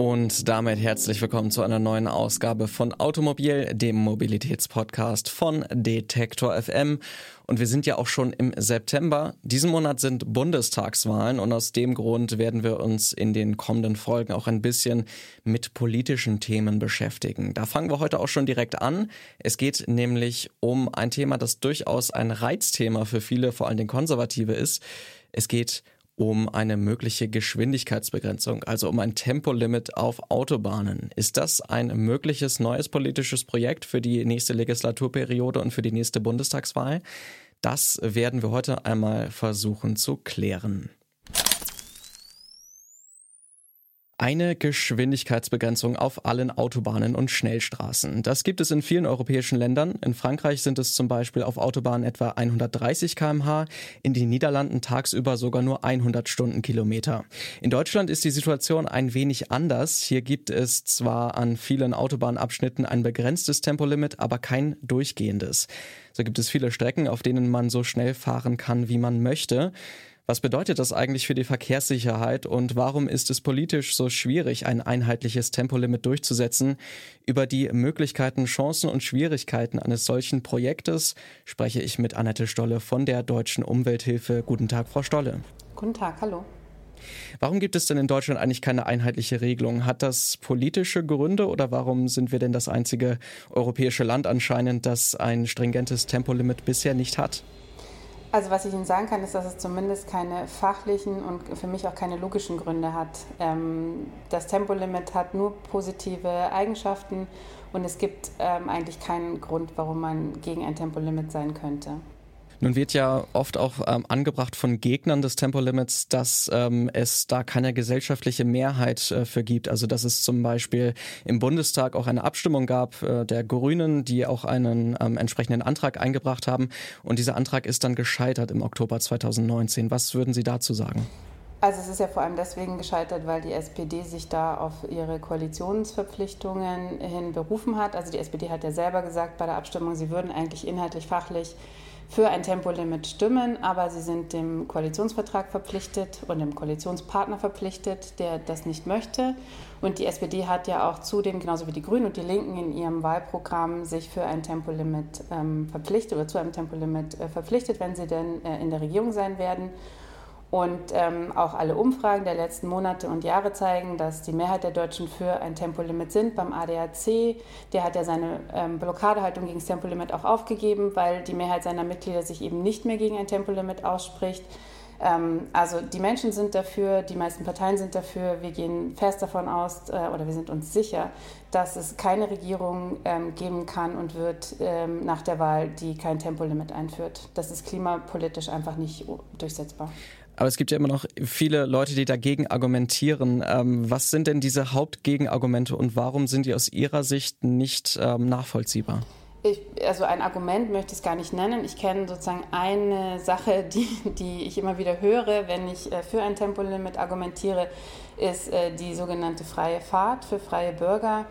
Und damit herzlich willkommen zu einer neuen Ausgabe von Automobil, dem Mobilitätspodcast von Detektor FM. Und wir sind ja auch schon im September. Diesen Monat sind Bundestagswahlen und aus dem Grund werden wir uns in den kommenden Folgen auch ein bisschen mit politischen Themen beschäftigen. Da fangen wir heute auch schon direkt an. Es geht nämlich um ein Thema, das durchaus ein Reizthema für viele, vor allem den Konservative ist. Es geht um eine mögliche Geschwindigkeitsbegrenzung, also um ein Tempolimit auf Autobahnen. Ist das ein mögliches neues politisches Projekt für die nächste Legislaturperiode und für die nächste Bundestagswahl? Das werden wir heute einmal versuchen zu klären. Eine Geschwindigkeitsbegrenzung auf allen Autobahnen und Schnellstraßen. Das gibt es in vielen europäischen Ländern. In Frankreich sind es zum Beispiel auf Autobahnen etwa 130 kmh, in den Niederlanden tagsüber sogar nur 100 Stundenkilometer. In Deutschland ist die Situation ein wenig anders. Hier gibt es zwar an vielen Autobahnabschnitten ein begrenztes Tempolimit, aber kein durchgehendes. So gibt es viele Strecken, auf denen man so schnell fahren kann, wie man möchte. Was bedeutet das eigentlich für die Verkehrssicherheit und warum ist es politisch so schwierig, ein einheitliches Tempolimit durchzusetzen? Über die Möglichkeiten, Chancen und Schwierigkeiten eines solchen Projektes spreche ich mit Annette Stolle von der Deutschen Umwelthilfe. Guten Tag, Frau Stolle. Guten Tag, hallo. Warum gibt es denn in Deutschland eigentlich keine einheitliche Regelung? Hat das politische Gründe oder warum sind wir denn das einzige europäische Land anscheinend, das ein stringentes Tempolimit bisher nicht hat? Also was ich Ihnen sagen kann, ist, dass es zumindest keine fachlichen und für mich auch keine logischen Gründe hat. Ähm, das Tempolimit hat nur positive Eigenschaften und es gibt ähm, eigentlich keinen Grund, warum man gegen ein Tempolimit sein könnte. Nun wird ja oft auch ähm, angebracht von Gegnern des Tempolimits, dass ähm, es da keine gesellschaftliche Mehrheit äh, für gibt. Also dass es zum Beispiel im Bundestag auch eine Abstimmung gab äh, der Grünen, die auch einen ähm, entsprechenden Antrag eingebracht haben. Und dieser Antrag ist dann gescheitert im Oktober 2019. Was würden Sie dazu sagen? Also es ist ja vor allem deswegen gescheitert, weil die SPD sich da auf ihre Koalitionsverpflichtungen hin berufen hat. Also die SPD hat ja selber gesagt bei der Abstimmung, sie würden eigentlich inhaltlich, fachlich für ein Tempolimit stimmen, aber sie sind dem Koalitionsvertrag verpflichtet und dem Koalitionspartner verpflichtet, der das nicht möchte. Und die SPD hat ja auch zudem, genauso wie die Grünen und die Linken in ihrem Wahlprogramm, sich für ein Tempolimit ähm, verpflichtet oder zu einem Tempolimit äh, verpflichtet, wenn sie denn äh, in der Regierung sein werden. Und ähm, auch alle Umfragen der letzten Monate und Jahre zeigen, dass die Mehrheit der Deutschen für ein Tempolimit sind. Beim ADAC, der hat ja seine ähm, Blockadehaltung gegen das Tempolimit auch aufgegeben, weil die Mehrheit seiner Mitglieder sich eben nicht mehr gegen ein Tempolimit ausspricht. Ähm, also die Menschen sind dafür, die meisten Parteien sind dafür. Wir gehen fest davon aus äh, oder wir sind uns sicher, dass es keine Regierung ähm, geben kann und wird ähm, nach der Wahl, die kein Tempolimit einführt. Das ist klimapolitisch einfach nicht durchsetzbar. Aber es gibt ja immer noch viele Leute, die dagegen argumentieren. Ähm, was sind denn diese Hauptgegenargumente und warum sind die aus Ihrer Sicht nicht ähm, nachvollziehbar? Ich, also ein Argument möchte ich es gar nicht nennen. Ich kenne sozusagen eine Sache, die, die ich immer wieder höre, wenn ich äh, für ein Tempolimit argumentiere, ist äh, die sogenannte freie Fahrt für freie Bürger.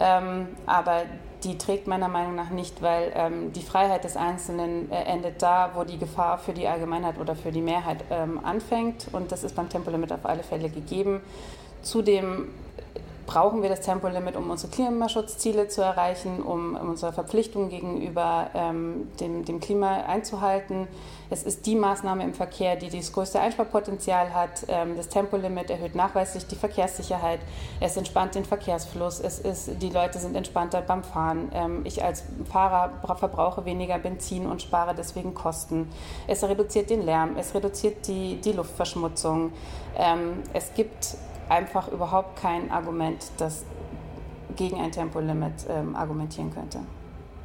Ähm, aber die trägt meiner Meinung nach nicht, weil ähm, die Freiheit des Einzelnen äh, endet da, wo die Gefahr für die Allgemeinheit oder für die Mehrheit ähm, anfängt. Und das ist beim Tempolimit auf alle Fälle gegeben. Zudem brauchen wir das Tempolimit, um unsere Klimaschutzziele zu erreichen, um, unsere Verpflichtungen gegenüber ähm, dem, dem, Klima einzuhalten. Es ist die Maßnahme im Verkehr, die das größte Einsparpotenzial hat. Ähm, das Tempolimit erhöht nachweislich die Verkehrssicherheit. Es entspannt den Verkehrsfluss. Es ist, die Leute sind entspannter beim Fahren. Ähm, ich als Fahrer verbrauche weniger Benzin und spare deswegen Kosten. Es reduziert den Lärm. Es reduziert die, die Luftverschmutzung. Ähm, es gibt einfach überhaupt kein Argument, das gegen ein Tempolimit ähm, argumentieren könnte.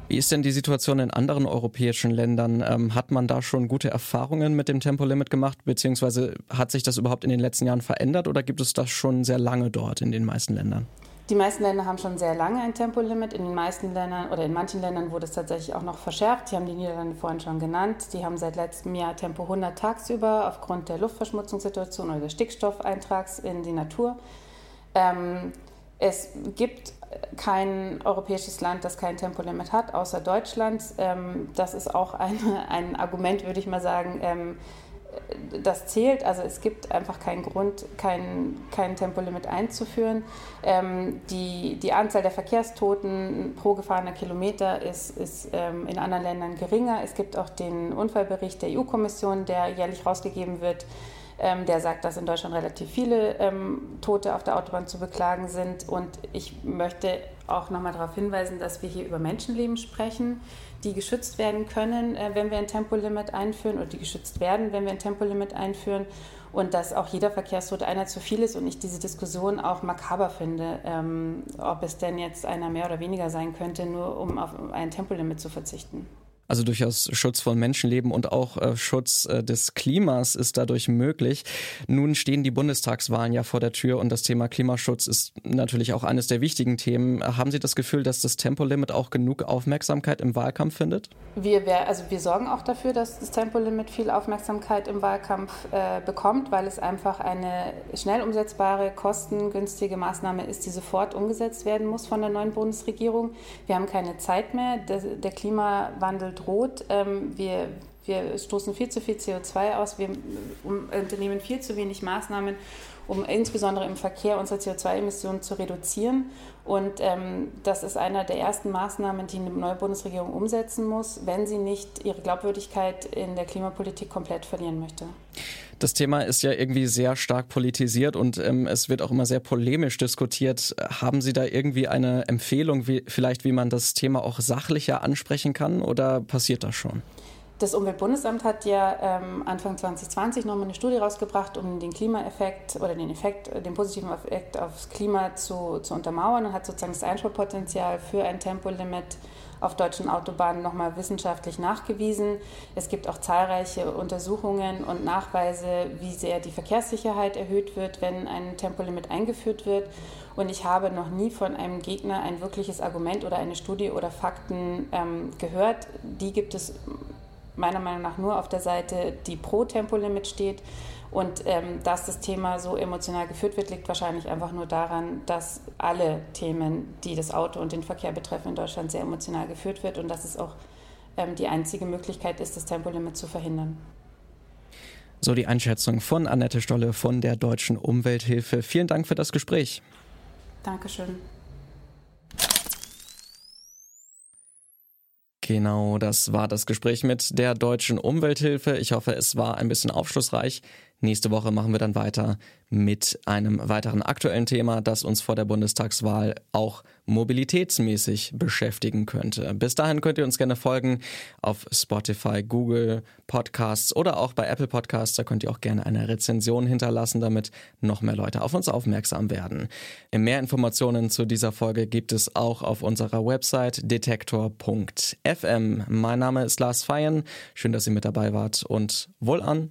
Wie ist denn die Situation in anderen europäischen Ländern? Ähm, hat man da schon gute Erfahrungen mit dem Tempolimit gemacht, beziehungsweise hat sich das überhaupt in den letzten Jahren verändert oder gibt es das schon sehr lange dort in den meisten Ländern? Die meisten Länder haben schon sehr lange ein Tempolimit. In den meisten Ländern oder in manchen Ländern wurde es tatsächlich auch noch verschärft. Die haben die Niederlande vorhin schon genannt. Die haben seit letztem Jahr Tempo 100 tagsüber aufgrund der Luftverschmutzungssituation oder des Stickstoffeintrags in die Natur. Ähm, es gibt kein europäisches Land, das kein Tempolimit hat, außer Deutschland. Ähm, das ist auch eine, ein Argument, würde ich mal sagen, ähm, das zählt. Also es gibt einfach keinen Grund, kein, kein Tempolimit einzuführen. Ähm, die, die Anzahl der Verkehrstoten pro gefahrener Kilometer ist, ist ähm, in anderen Ländern geringer. Es gibt auch den Unfallbericht der EU-Kommission, der jährlich rausgegeben wird, ähm, der sagt, dass in Deutschland relativ viele ähm, Tote auf der Autobahn zu beklagen sind. Und ich möchte auch nochmal darauf hinweisen, dass wir hier über Menschenleben sprechen, die geschützt werden können, äh, wenn wir ein Tempolimit einführen oder die geschützt werden, wenn wir ein Tempolimit einführen. Und dass auch jeder Verkehrstote einer zu viel ist und ich diese Diskussion auch makaber finde, ähm, ob es denn jetzt einer mehr oder weniger sein könnte, nur um auf ein Tempolimit zu verzichten. Also durchaus Schutz von Menschenleben und auch äh, Schutz äh, des Klimas ist dadurch möglich. Nun stehen die Bundestagswahlen ja vor der Tür und das Thema Klimaschutz ist natürlich auch eines der wichtigen Themen. Haben Sie das Gefühl, dass das Tempolimit auch genug Aufmerksamkeit im Wahlkampf findet? Wir, also wir sorgen auch dafür, dass das Tempolimit viel Aufmerksamkeit im Wahlkampf äh, bekommt, weil es einfach eine schnell umsetzbare, kostengünstige Maßnahme ist, die sofort umgesetzt werden muss von der neuen Bundesregierung. Wir haben keine Zeit mehr. Der, der Klimawandel droht. Ähm, wir, wir stoßen viel zu viel CO2 aus, wir unternehmen viel zu wenig Maßnahmen, um insbesondere im Verkehr unsere CO2-Emissionen zu reduzieren. Und ähm, das ist einer der ersten Maßnahmen, die eine neue Bundesregierung umsetzen muss, wenn sie nicht ihre Glaubwürdigkeit in der Klimapolitik komplett verlieren möchte. Das Thema ist ja irgendwie sehr stark politisiert und ähm, es wird auch immer sehr polemisch diskutiert. Haben Sie da irgendwie eine Empfehlung, wie, vielleicht wie man das Thema auch sachlicher ansprechen kann oder passiert das schon? Das Umweltbundesamt hat ja ähm, Anfang 2020 nochmal eine Studie rausgebracht, um den Klimaeffekt oder den Effekt, den positiven Effekt aufs Klima zu, zu untermauern und hat sozusagen das Einsparpotenzial für ein Tempolimit auf deutschen Autobahnen nochmal wissenschaftlich nachgewiesen. Es gibt auch zahlreiche Untersuchungen und Nachweise, wie sehr die Verkehrssicherheit erhöht wird, wenn ein Tempolimit eingeführt wird. Und ich habe noch nie von einem Gegner ein wirkliches Argument oder eine Studie oder Fakten ähm, gehört. Die gibt es meiner Meinung nach nur auf der Seite, die pro Tempolimit steht. Und ähm, dass das Thema so emotional geführt wird, liegt wahrscheinlich einfach nur daran, dass alle Themen, die das Auto und den Verkehr betreffen, in Deutschland sehr emotional geführt wird und dass es auch ähm, die einzige Möglichkeit ist, das Tempolimit zu verhindern. So die Einschätzung von Annette Stolle von der Deutschen Umwelthilfe. Vielen Dank für das Gespräch. Dankeschön. Genau, das war das Gespräch mit der Deutschen Umwelthilfe. Ich hoffe, es war ein bisschen aufschlussreich. Nächste Woche machen wir dann weiter mit einem weiteren aktuellen Thema, das uns vor der Bundestagswahl auch mobilitätsmäßig beschäftigen könnte. Bis dahin könnt ihr uns gerne folgen auf Spotify, Google Podcasts oder auch bei Apple Podcasts. Da könnt ihr auch gerne eine Rezension hinterlassen, damit noch mehr Leute auf uns aufmerksam werden. Mehr Informationen zu dieser Folge gibt es auch auf unserer Website detektor.fm. Mein Name ist Lars Feyen. Schön, dass ihr mit dabei wart und wohl an.